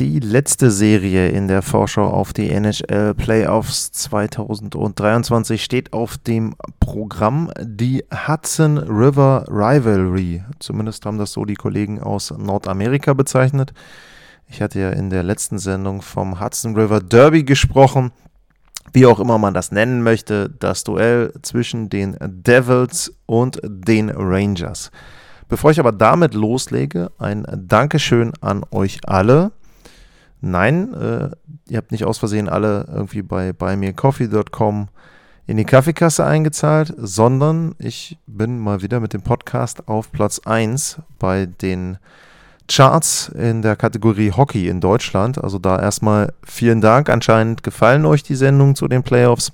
Die letzte Serie in der Vorschau auf die NHL Playoffs 2023 steht auf dem Programm die Hudson River Rivalry. Zumindest haben das so die Kollegen aus Nordamerika bezeichnet. Ich hatte ja in der letzten Sendung vom Hudson River Derby gesprochen wie auch immer man das nennen möchte, das Duell zwischen den Devils und den Rangers. Bevor ich aber damit loslege, ein Dankeschön an euch alle. Nein, äh, ihr habt nicht aus Versehen alle irgendwie bei buymeacoffee.com in die Kaffeekasse eingezahlt, sondern ich bin mal wieder mit dem Podcast auf Platz 1 bei den Charts in der Kategorie Hockey in Deutschland. Also da erstmal vielen Dank. Anscheinend gefallen euch die Sendungen zu den Playoffs.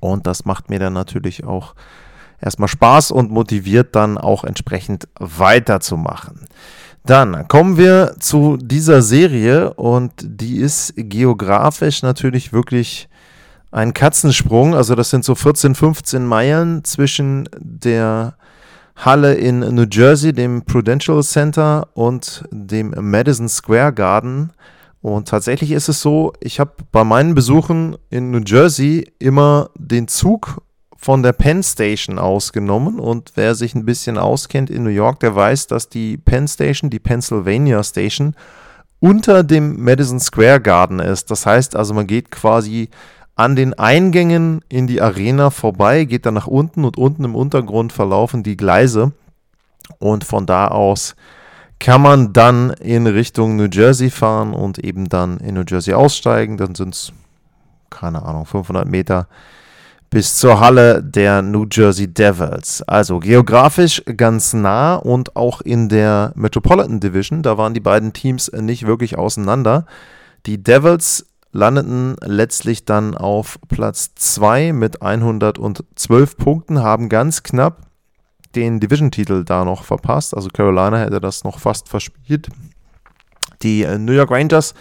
Und das macht mir dann natürlich auch erstmal Spaß und motiviert dann auch entsprechend weiterzumachen. Dann kommen wir zu dieser Serie und die ist geografisch natürlich wirklich ein Katzensprung. Also das sind so 14, 15 Meilen zwischen der Halle in New Jersey, dem Prudential Center und dem Madison Square Garden. Und tatsächlich ist es so, ich habe bei meinen Besuchen in New Jersey immer den Zug von der Penn Station ausgenommen. Und wer sich ein bisschen auskennt in New York, der weiß, dass die Penn Station, die Pennsylvania Station, unter dem Madison Square Garden ist. Das heißt also, man geht quasi an den Eingängen in die Arena vorbei, geht dann nach unten und unten im Untergrund verlaufen die Gleise. Und von da aus kann man dann in Richtung New Jersey fahren und eben dann in New Jersey aussteigen. Dann sind es, keine Ahnung, 500 Meter bis zur Halle der New Jersey Devils. Also geografisch ganz nah und auch in der Metropolitan Division, da waren die beiden Teams nicht wirklich auseinander. Die Devils landeten letztlich dann auf Platz 2 mit 112 Punkten, haben ganz knapp den Division-Titel da noch verpasst. Also Carolina hätte das noch fast verspielt. Die äh, New York Rangers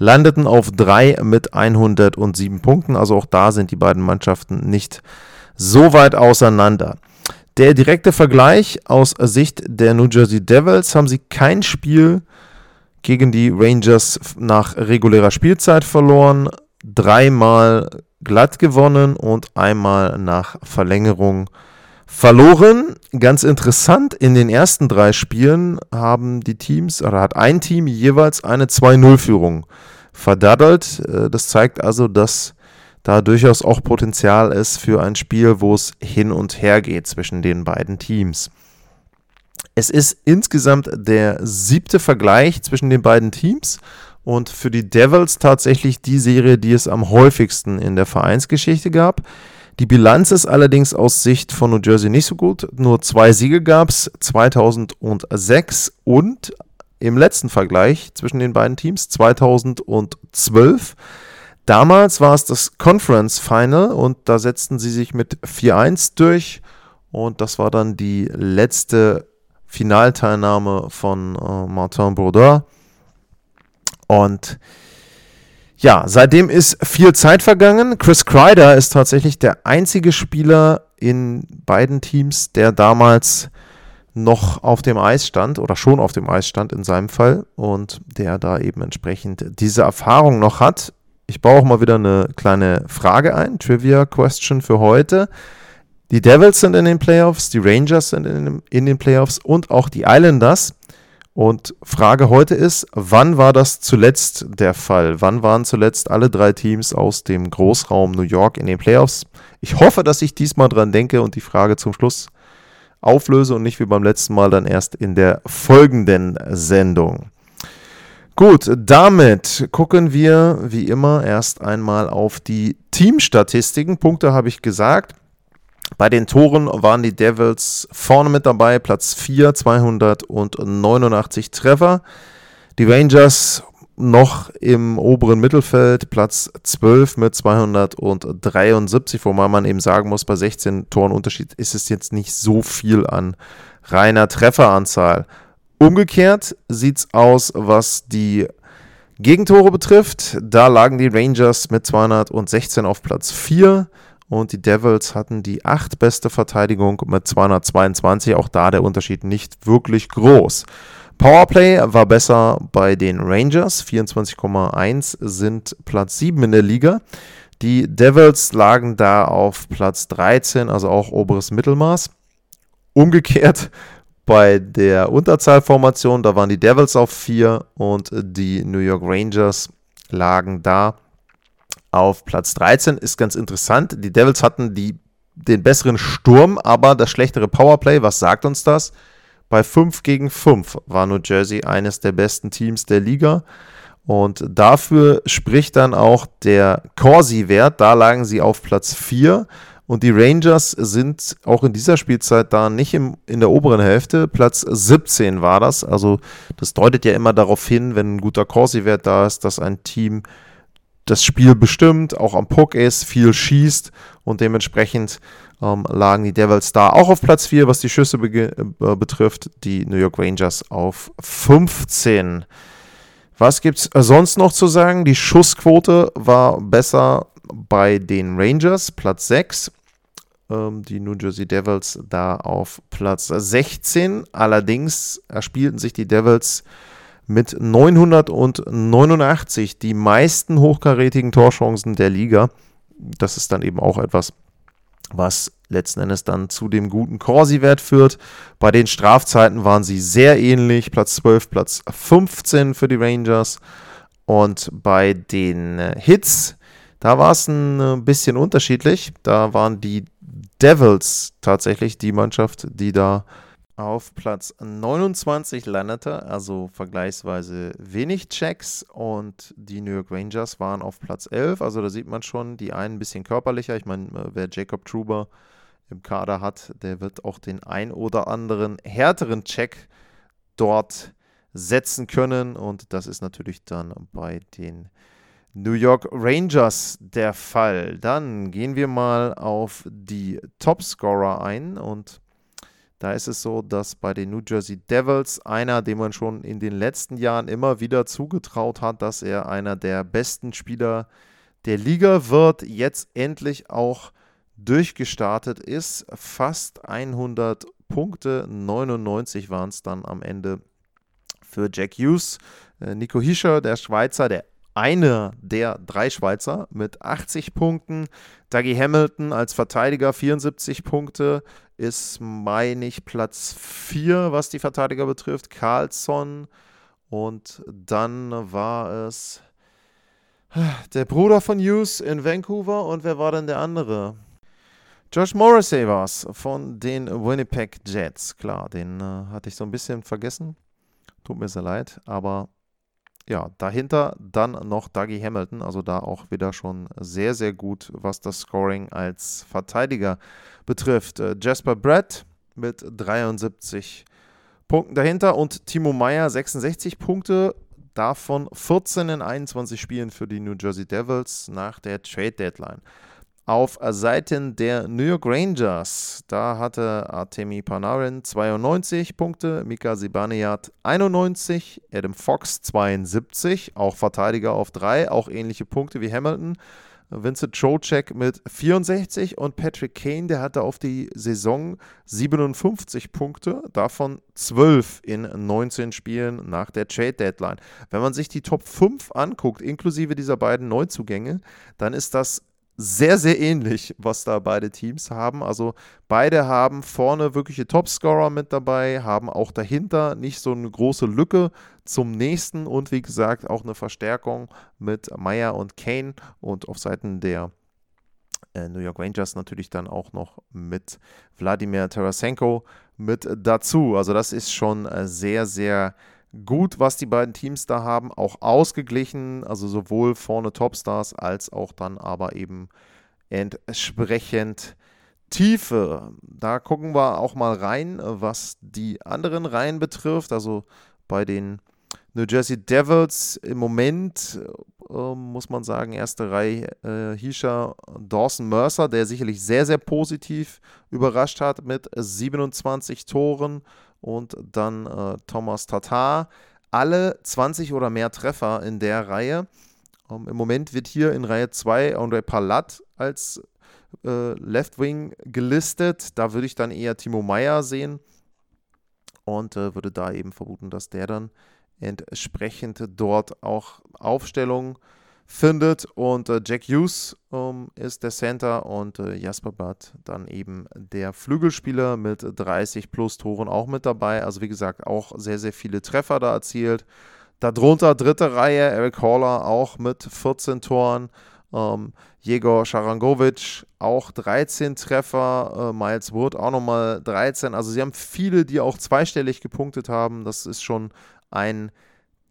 landeten auf 3 mit 107 Punkten. Also auch da sind die beiden Mannschaften nicht so weit auseinander. Der direkte Vergleich aus Sicht der New Jersey Devils haben sie kein Spiel gegen die Rangers nach regulärer Spielzeit verloren, dreimal glatt gewonnen und einmal nach Verlängerung verloren. Ganz interessant, in den ersten drei Spielen haben die Teams oder hat ein Team jeweils eine 2-0-Führung verdaddelt. Äh, das zeigt also, dass da durchaus auch Potenzial ist für ein Spiel, wo es hin und her geht zwischen den beiden Teams. Es ist insgesamt der siebte Vergleich zwischen den beiden Teams und für die Devils tatsächlich die Serie, die es am häufigsten in der Vereinsgeschichte gab. Die Bilanz ist allerdings aus Sicht von New Jersey nicht so gut. Nur zwei Siege gab es 2006 und im letzten Vergleich zwischen den beiden Teams 2012. Damals war es das Conference Final und da setzten sie sich mit 4-1 durch und das war dann die letzte Finalteilnahme von äh, Martin Brodeur. Und ja, seitdem ist viel Zeit vergangen. Chris Kreider ist tatsächlich der einzige Spieler in beiden Teams, der damals noch auf dem Eis stand oder schon auf dem Eis stand in seinem Fall und der da eben entsprechend diese Erfahrung noch hat. Ich baue auch mal wieder eine kleine Frage ein, Trivia Question für heute. Die Devils sind in den Playoffs, die Rangers sind in, in den Playoffs und auch die Islanders. Und Frage heute ist, wann war das zuletzt der Fall? Wann waren zuletzt alle drei Teams aus dem Großraum New York in den Playoffs? Ich hoffe, dass ich diesmal dran denke und die Frage zum Schluss auflöse und nicht wie beim letzten Mal dann erst in der folgenden Sendung. Gut, damit gucken wir wie immer erst einmal auf die Teamstatistiken. Punkte habe ich gesagt. Bei den Toren waren die Devils vorne mit dabei, Platz 4, 289 Treffer. Die Rangers noch im oberen Mittelfeld, Platz 12 mit 273, wobei man eben sagen muss, bei 16 Toren Unterschied ist es jetzt nicht so viel an reiner Trefferanzahl. Umgekehrt sieht es aus, was die Gegentore betrifft. Da lagen die Rangers mit 216 auf Platz 4 und die Devils hatten die acht beste Verteidigung mit 222. Auch da der Unterschied nicht wirklich groß. Powerplay war besser bei den Rangers. 24,1 sind Platz 7 in der Liga. Die Devils lagen da auf Platz 13, also auch oberes Mittelmaß. Umgekehrt bei der Unterzahlformation, da waren die Devils auf 4 und die New York Rangers lagen da auf Platz 13. Ist ganz interessant. Die Devils hatten die, den besseren Sturm, aber das schlechtere Powerplay. Was sagt uns das? Bei 5 gegen 5 war New Jersey eines der besten Teams der Liga. Und dafür spricht dann auch der Corsi-Wert. Da lagen sie auf Platz 4. Und die Rangers sind auch in dieser Spielzeit da nicht im, in der oberen Hälfte. Platz 17 war das. Also das deutet ja immer darauf hin, wenn ein guter Corsi-Wert da ist, dass ein Team das Spiel bestimmt, auch am Puck ist, viel schießt und dementsprechend ähm, lagen die Devils da auch auf Platz 4, was die Schüsse be äh, betrifft, die New York Rangers auf 15. Was gibt es sonst noch zu sagen? Die Schussquote war besser bei den Rangers, Platz 6. Ähm, die New Jersey Devils da auf Platz 16. Allerdings erspielten sich die Devils mit 989 die meisten hochkarätigen Torchancen der Liga. Das ist dann eben auch etwas, was letzten Endes dann zu dem guten Corsi-Wert führt. Bei den Strafzeiten waren sie sehr ähnlich. Platz 12, Platz 15 für die Rangers. Und bei den äh, Hits, da war es ein äh, bisschen unterschiedlich. Da waren die Devils tatsächlich die Mannschaft, die da auf Platz 29 landete, also vergleichsweise wenig Checks. Und die New York Rangers waren auf Platz 11, also da sieht man schon, die einen ein bisschen körperlicher, ich meine, äh, wer Jacob Truber im Kader hat, der wird auch den ein oder anderen härteren Check dort setzen können. Und das ist natürlich dann bei den New York Rangers der Fall. Dann gehen wir mal auf die Topscorer ein. Und da ist es so, dass bei den New Jersey Devils einer, dem man schon in den letzten Jahren immer wieder zugetraut hat, dass er einer der besten Spieler der Liga wird, jetzt endlich auch durchgestartet ist. Fast 100 Punkte, 99 waren es dann am Ende für Jack Hughes. Äh, Nico Hischer, der Schweizer, der einer der drei Schweizer mit 80 Punkten. Dougie Hamilton als Verteidiger 74 Punkte ist, meine ich, Platz 4, was die Verteidiger betrifft. Carlson und dann war es der Bruder von Hughes in Vancouver und wer war denn der andere? Josh Morrissey war es von den Winnipeg Jets. Klar, den äh, hatte ich so ein bisschen vergessen. Tut mir sehr leid, aber ja, dahinter dann noch Dougie Hamilton, also da auch wieder schon sehr, sehr gut, was das Scoring als Verteidiger betrifft. Äh, Jasper Brett mit 73 Punkten dahinter und Timo Meyer 66 Punkte, davon 14 in 21 Spielen für die New Jersey Devils nach der Trade Deadline. Auf Seiten der New York Rangers, da hatte Artemi Panarin 92 Punkte, Mika Zibanejad 91, Adam Fox 72, auch Verteidiger auf 3, auch ähnliche Punkte wie Hamilton. Vincent Trocek mit 64 und Patrick Kane, der hatte auf die Saison 57 Punkte, davon 12 in 19 Spielen nach der Trade Deadline. Wenn man sich die Top 5 anguckt, inklusive dieser beiden Neuzugänge, dann ist das sehr, sehr ähnlich, was da beide Teams haben. Also beide haben vorne wirkliche Topscorer mit dabei, haben auch dahinter nicht so eine große Lücke zum nächsten und wie gesagt auch eine Verstärkung mit Meyer und Kane und auf Seiten der äh, New York Rangers natürlich dann auch noch mit Wladimir Tarasenko mit dazu. Also das ist schon äh, sehr, sehr gut, was die beiden Teams da haben, auch ausgeglichen, also sowohl vorne Topstars als auch dann aber eben entsprechend Tiefe. Da gucken wir auch mal rein, was die anderen Reihen betrifft. Also bei den New Jersey Devils im Moment, äh, muss man sagen, erste Reihe äh, Hisha Dawson Mercer, der sicherlich sehr, sehr positiv überrascht hat mit 27 Toren und dann äh, Thomas Tatar. Alle 20 oder mehr Treffer in der Reihe. Ähm, Im Moment wird hier in Reihe 2 André Palat als äh, Left Wing gelistet. Da würde ich dann eher Timo Meyer sehen und äh, würde da eben vermuten, dass der dann entsprechend dort auch Aufstellung findet. Und äh, Jack Hughes ähm, ist der Center und äh, Jasper Butt dann eben der Flügelspieler mit 30 plus Toren auch mit dabei. Also wie gesagt, auch sehr, sehr viele Treffer da erzielt. Darunter dritte Reihe, Eric Haller auch mit 14 Toren. Ähm, Jegor Sharangovic auch 13 Treffer, äh, Miles Wood auch nochmal 13. Also sie haben viele, die auch zweistellig gepunktet haben. Das ist schon ein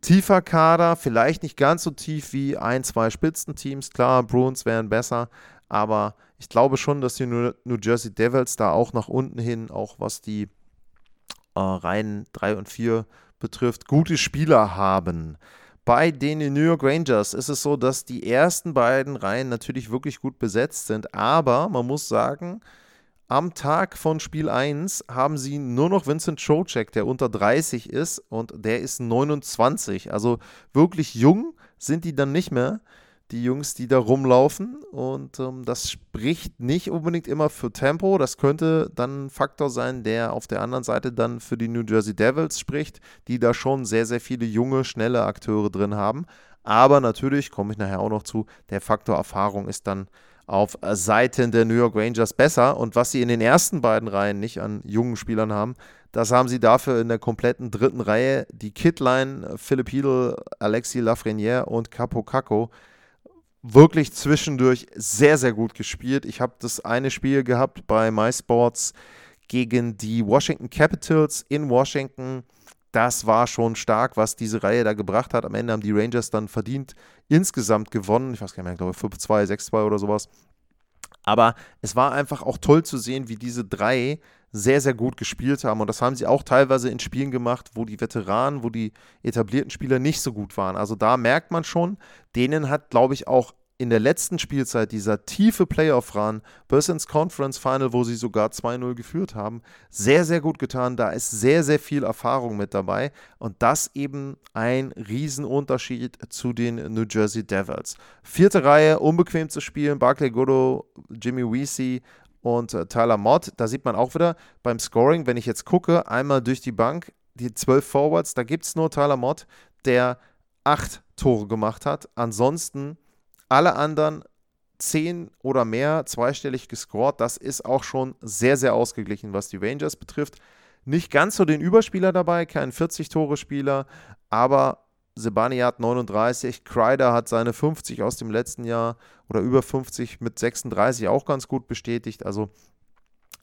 tiefer Kader, vielleicht nicht ganz so tief wie ein, zwei Spitzenteams. Klar, Bruins wären besser, aber ich glaube schon, dass die New Jersey Devils da auch nach unten hin, auch was die äh, Reihen 3 und 4 betrifft, gute Spieler haben. Bei den New York Rangers ist es so, dass die ersten beiden Reihen natürlich wirklich gut besetzt sind, aber man muss sagen, am Tag von Spiel 1 haben sie nur noch Vincent Trocek, der unter 30 ist und der ist 29. Also wirklich jung sind die dann nicht mehr, die Jungs, die da rumlaufen. Und ähm, das spricht nicht unbedingt immer für Tempo. Das könnte dann ein Faktor sein, der auf der anderen Seite dann für die New Jersey Devils spricht, die da schon sehr, sehr viele junge, schnelle Akteure drin haben. Aber natürlich, komme ich nachher auch noch zu, der Faktor Erfahrung ist dann auf Seiten der New York Rangers besser. Und was sie in den ersten beiden Reihen nicht an jungen Spielern haben, das haben sie dafür in der kompletten dritten Reihe. Die Kidline, Philipp Hiedl, Alexis Lafreniere und Capo Caco wirklich zwischendurch sehr, sehr gut gespielt. Ich habe das eine Spiel gehabt bei MySports gegen die Washington Capitals in Washington das war schon stark, was diese Reihe da gebracht hat. Am Ende haben die Rangers dann verdient insgesamt gewonnen. Ich weiß gar nicht mehr, ich glaube 5-2, 6-2 oder sowas. Aber es war einfach auch toll zu sehen, wie diese drei sehr, sehr gut gespielt haben. Und das haben sie auch teilweise in Spielen gemacht, wo die Veteranen, wo die etablierten Spieler nicht so gut waren. Also da merkt man schon, denen hat, glaube ich, auch in der letzten Spielzeit dieser tiefe Playoff-Run bis ins Conference Final, wo sie sogar 2-0 geführt haben, sehr, sehr gut getan. Da ist sehr, sehr viel Erfahrung mit dabei und das eben ein Riesenunterschied zu den New Jersey Devils. Vierte Reihe, unbequem zu spielen, Barclay Goodrow, Jimmy Weesey und äh, Tyler Mott. Da sieht man auch wieder beim Scoring, wenn ich jetzt gucke, einmal durch die Bank, die zwölf Forwards, da gibt es nur Tyler Mott, der acht Tore gemacht hat. Ansonsten alle anderen zehn oder mehr zweistellig gescored. Das ist auch schon sehr, sehr ausgeglichen, was die Rangers betrifft. Nicht ganz so den Überspieler dabei, kein 40-Tore-Spieler, aber Sebani hat 39, Kreider hat seine 50 aus dem letzten Jahr oder über 50 mit 36 auch ganz gut bestätigt. Also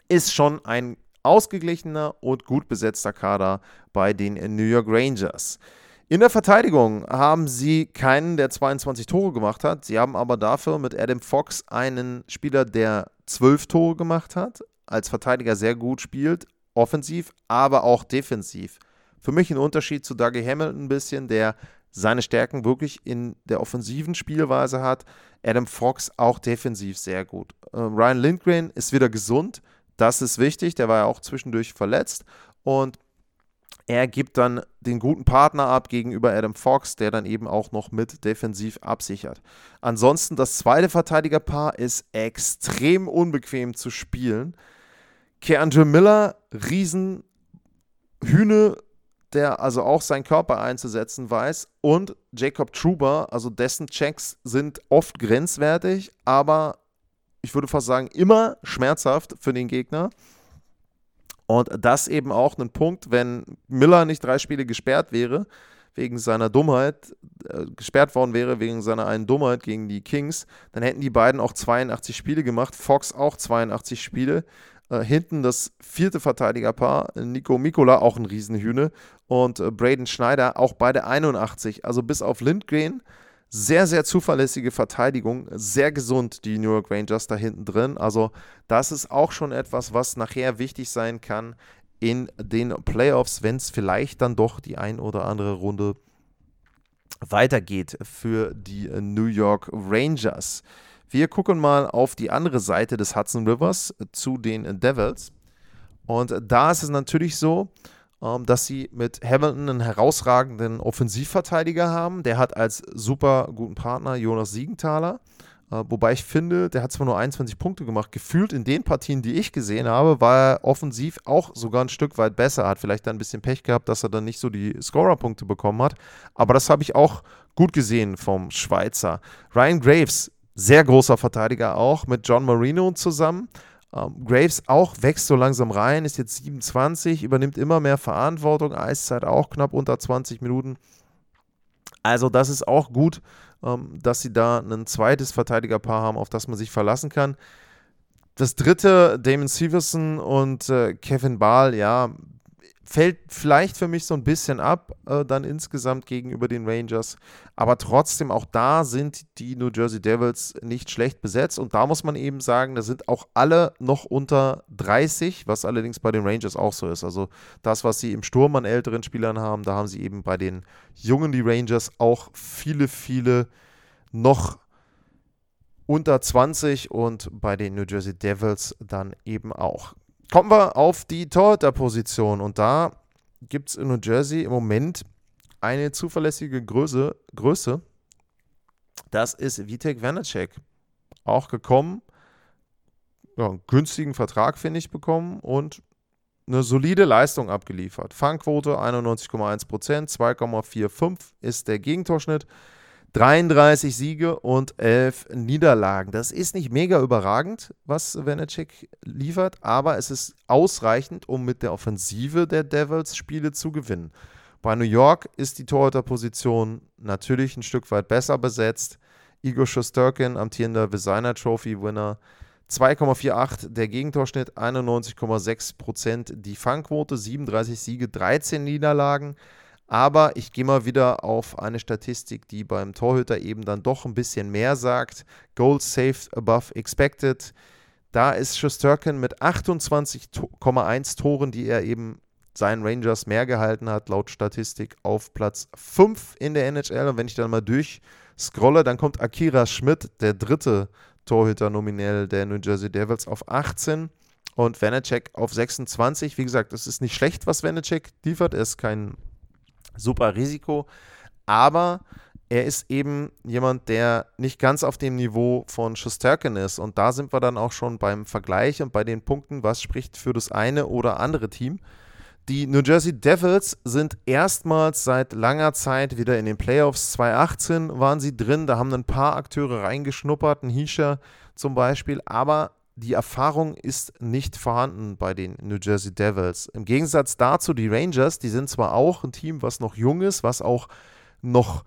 ist schon ein ausgeglichener und gut besetzter Kader bei den New York Rangers. In der Verteidigung haben sie keinen, der 22 Tore gemacht hat. Sie haben aber dafür mit Adam Fox einen Spieler, der 12 Tore gemacht hat, als Verteidiger sehr gut spielt, offensiv, aber auch defensiv. Für mich ein Unterschied zu Dougie Hamilton ein bisschen, der seine Stärken wirklich in der offensiven Spielweise hat. Adam Fox auch defensiv sehr gut. Äh, Ryan Lindgren ist wieder gesund. Das ist wichtig. Der war ja auch zwischendurch verletzt. Und er gibt dann den guten Partner ab gegenüber Adam Fox, der dann eben auch noch mit defensiv absichert. Ansonsten das zweite Verteidigerpaar ist extrem unbequem zu spielen. Keandre Miller, Riesenhühne, der also auch seinen Körper einzusetzen weiß. Und Jacob Truber, also dessen Checks sind oft grenzwertig, aber ich würde fast sagen immer schmerzhaft für den Gegner. Und das eben auch ein Punkt, wenn Miller nicht drei Spiele gesperrt wäre, wegen seiner Dummheit, äh, gesperrt worden wäre wegen seiner einen Dummheit gegen die Kings, dann hätten die beiden auch 82 Spiele gemacht, Fox auch 82 Spiele. Äh, hinten das vierte Verteidigerpaar, Nico Mikola, auch ein Riesenhühne, und äh, Braden Schneider, auch beide 81. Also bis auf Lindgren sehr, sehr zuverlässige Verteidigung, sehr gesund, die New York Rangers da hinten drin. Also, das ist auch schon etwas, was nachher wichtig sein kann in den Playoffs, wenn es vielleicht dann doch die ein oder andere Runde weitergeht für die New York Rangers. Wir gucken mal auf die andere Seite des Hudson Rivers zu den Devils. Und da ist es natürlich so, dass sie mit Hamilton einen herausragenden Offensivverteidiger haben. Der hat als super guten Partner Jonas Siegenthaler. Äh, wobei ich finde, der hat zwar nur 21 Punkte gemacht, gefühlt in den Partien, die ich gesehen habe, war er offensiv auch sogar ein Stück weit besser. Hat vielleicht dann ein bisschen Pech gehabt, dass er dann nicht so die Scorer-Punkte bekommen hat. Aber das habe ich auch gut gesehen vom Schweizer. Ryan Graves, sehr großer Verteidiger auch, mit John Marino zusammen. Ähm, Graves auch wächst so langsam rein, ist jetzt 27, übernimmt immer mehr Verantwortung, Eiszeit auch knapp unter 20 Minuten. Also das ist auch gut ähm, dass sie da ein zweites Verteidigerpaar haben, auf das man sich verlassen kann. Das dritte, Damon Severson und äh, Kevin Bahl, ja, fällt vielleicht für mich so ein bisschen ab, äh, dann insgesamt gegenüber den Rangers. Aber trotzdem, auch da sind die New Jersey Devils nicht schlecht besetzt. Und da muss man eben sagen, da sind auch alle noch unter 30, was allerdings bei den Rangers auch so ist. Also das, was sie im Sturm an älteren Spielern haben, da haben sie eben bei den Jungen, die Rangers, auch viele, viele noch unter 20 und bei den New Jersey Devils dann eben auch. Kommen wir auf die Torhüter-Position und da gibt es in New Jersey im Moment eine zuverlässige Größe. Größe. Das ist Vitek Vanacek. Auch gekommen, ja, einen günstigen Vertrag, finde ich, bekommen und eine solide Leistung abgeliefert. Fangquote 91,1%, 2,45 ist der Gegentorschnitt. 33 Siege und 11 Niederlagen. Das ist nicht mega überragend, was Vanacek liefert, aber es ist ausreichend, um mit der Offensive der Devils Spiele zu gewinnen. Bei New York ist die Torhüterposition natürlich ein Stück weit besser besetzt. Igor Shosturkin, amtierender Designer Trophy Winner, 2,48 der Gegentorschnitt, 91,6% die Fangquote, 37 Siege, 13 Niederlagen. Aber ich gehe mal wieder auf eine Statistik, die beim Torhüter eben dann doch ein bisschen mehr sagt. Goals saved above expected. Da ist Schusterkin mit 28,1 Toren, die er eben seinen Rangers mehr gehalten hat, laut Statistik auf Platz 5 in der NHL. Und wenn ich dann mal durchscrolle, dann kommt Akira Schmidt, der dritte Torhüter nominell der New Jersey Devils, auf 18 und Vanacek auf 26. Wie gesagt, es ist nicht schlecht, was Vanacek liefert. Er ist kein super Risiko, aber er ist eben jemand, der nicht ganz auf dem Niveau von Schusterken ist. Und da sind wir dann auch schon beim Vergleich und bei den Punkten, was spricht für das eine oder andere Team. Die New Jersey Devils sind erstmals seit langer Zeit wieder in den Playoffs. 2018 waren sie drin, da haben ein paar Akteure reingeschnuppert, ein Hischer zum Beispiel, aber die Erfahrung ist nicht vorhanden bei den New Jersey Devils. Im Gegensatz dazu die Rangers, die sind zwar auch ein Team, was noch jung ist, was auch noch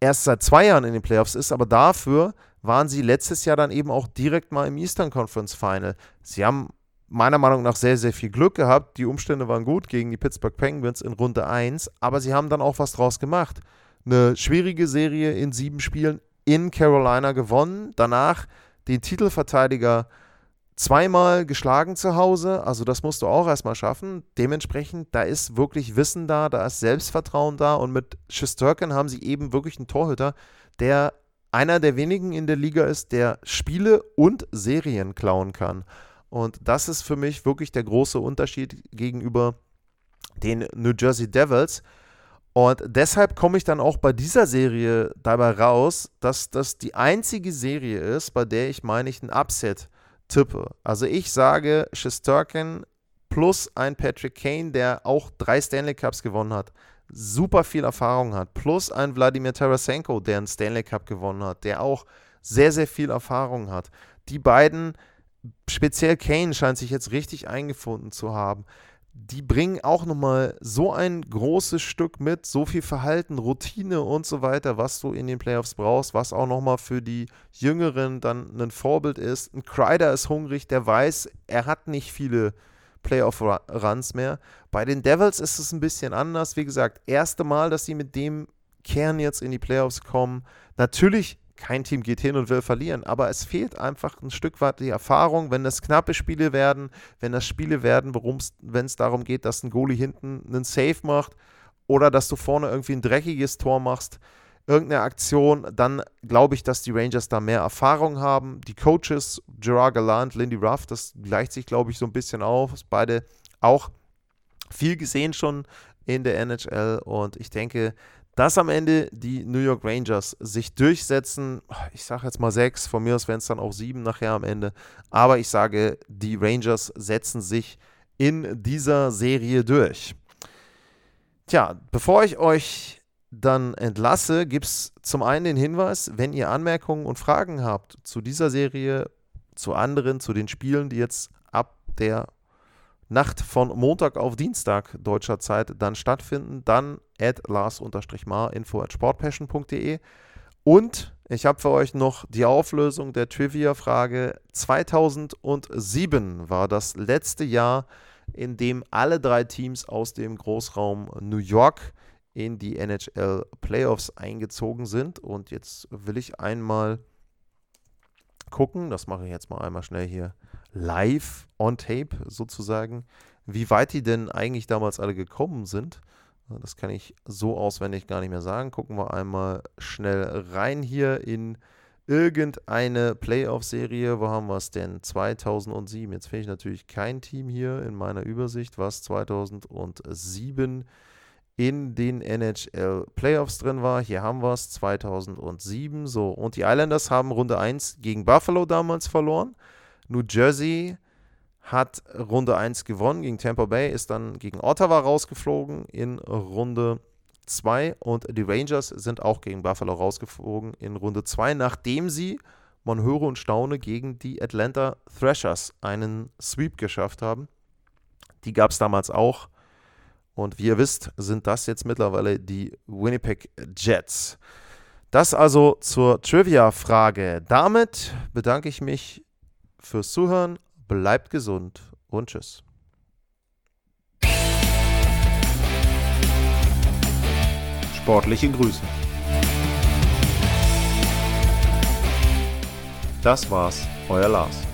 erst seit zwei Jahren in den Playoffs ist, aber dafür waren sie letztes Jahr dann eben auch direkt mal im Eastern Conference Final. Sie haben meiner Meinung nach sehr, sehr viel Glück gehabt. Die Umstände waren gut gegen die Pittsburgh Penguins in Runde 1, aber sie haben dann auch was draus gemacht. Eine schwierige Serie in sieben Spielen in Carolina gewonnen. Danach den Titelverteidiger zweimal geschlagen zu Hause. Also das musst du auch erstmal schaffen. Dementsprechend, da ist wirklich Wissen da, da ist Selbstvertrauen da. Und mit Schisterken haben sie eben wirklich einen Torhüter, der einer der wenigen in der Liga ist, der Spiele und Serien klauen kann. Und das ist für mich wirklich der große Unterschied gegenüber den New Jersey Devils. Und deshalb komme ich dann auch bei dieser Serie dabei raus, dass das die einzige Serie ist, bei der ich meine ich ein Upset tippe. Also ich sage Shesterkin plus ein Patrick Kane, der auch drei Stanley Cups gewonnen hat, super viel Erfahrung hat, plus ein Wladimir Tarasenko, der einen Stanley Cup gewonnen hat, der auch sehr, sehr viel Erfahrung hat. Die beiden, speziell Kane, scheint sich jetzt richtig eingefunden zu haben die bringen auch nochmal so ein großes Stück mit, so viel Verhalten, Routine und so weiter, was du in den Playoffs brauchst, was auch nochmal für die Jüngeren dann ein Vorbild ist. Ein Kreider ist hungrig, der weiß, er hat nicht viele Playoff-Runs mehr. Bei den Devils ist es ein bisschen anders. Wie gesagt, erste Mal, dass sie mit dem Kern jetzt in die Playoffs kommen. Natürlich kein Team geht hin und will verlieren, aber es fehlt einfach ein Stück weit die Erfahrung, wenn das knappe Spiele werden, wenn das Spiele werden, wenn es darum geht, dass ein Goalie hinten einen Save macht oder dass du vorne irgendwie ein dreckiges Tor machst, irgendeine Aktion, dann glaube ich, dass die Rangers da mehr Erfahrung haben. Die Coaches, Gerard Gallant, Lindy Ruff, das gleicht sich, glaube ich, so ein bisschen auf. Beide auch viel gesehen schon in der NHL und ich denke, dass am Ende die New York Rangers sich durchsetzen. Ich sage jetzt mal sechs, von mir aus wären es dann auch sieben nachher am Ende. Aber ich sage, die Rangers setzen sich in dieser Serie durch. Tja, bevor ich euch dann entlasse, gibt es zum einen den Hinweis, wenn ihr Anmerkungen und Fragen habt zu dieser Serie, zu anderen, zu den Spielen, die jetzt ab der Nacht von Montag auf Dienstag deutscher Zeit dann stattfinden, dann at lars-mar info at sportpassion.de und ich habe für euch noch die Auflösung der Trivia-Frage. 2007 war das letzte Jahr, in dem alle drei Teams aus dem Großraum New York in die NHL Playoffs eingezogen sind. Und jetzt will ich einmal gucken, das mache ich jetzt mal einmal schnell hier live on tape sozusagen, wie weit die denn eigentlich damals alle gekommen sind. Das kann ich so auswendig gar nicht mehr sagen. Gucken wir einmal schnell rein hier in irgendeine Playoff-Serie. Wo haben wir es denn? 2007. Jetzt finde ich natürlich kein Team hier in meiner Übersicht, was 2007 in den NHL Playoffs drin war. Hier haben wir es 2007. So, und die Islanders haben Runde 1 gegen Buffalo damals verloren. New Jersey hat Runde 1 gewonnen gegen Tampa Bay, ist dann gegen Ottawa rausgeflogen in Runde 2 und die Rangers sind auch gegen Buffalo rausgeflogen in Runde 2, nachdem sie, man höre und staune, gegen die Atlanta Thrashers einen Sweep geschafft haben. Die gab es damals auch. Und wie ihr wisst, sind das jetzt mittlerweile die Winnipeg Jets. Das also zur Trivia-Frage. Damit bedanke ich mich fürs Zuhören bleibt gesund und tschüss. Sportliche Grüße. Das war's, euer Lars.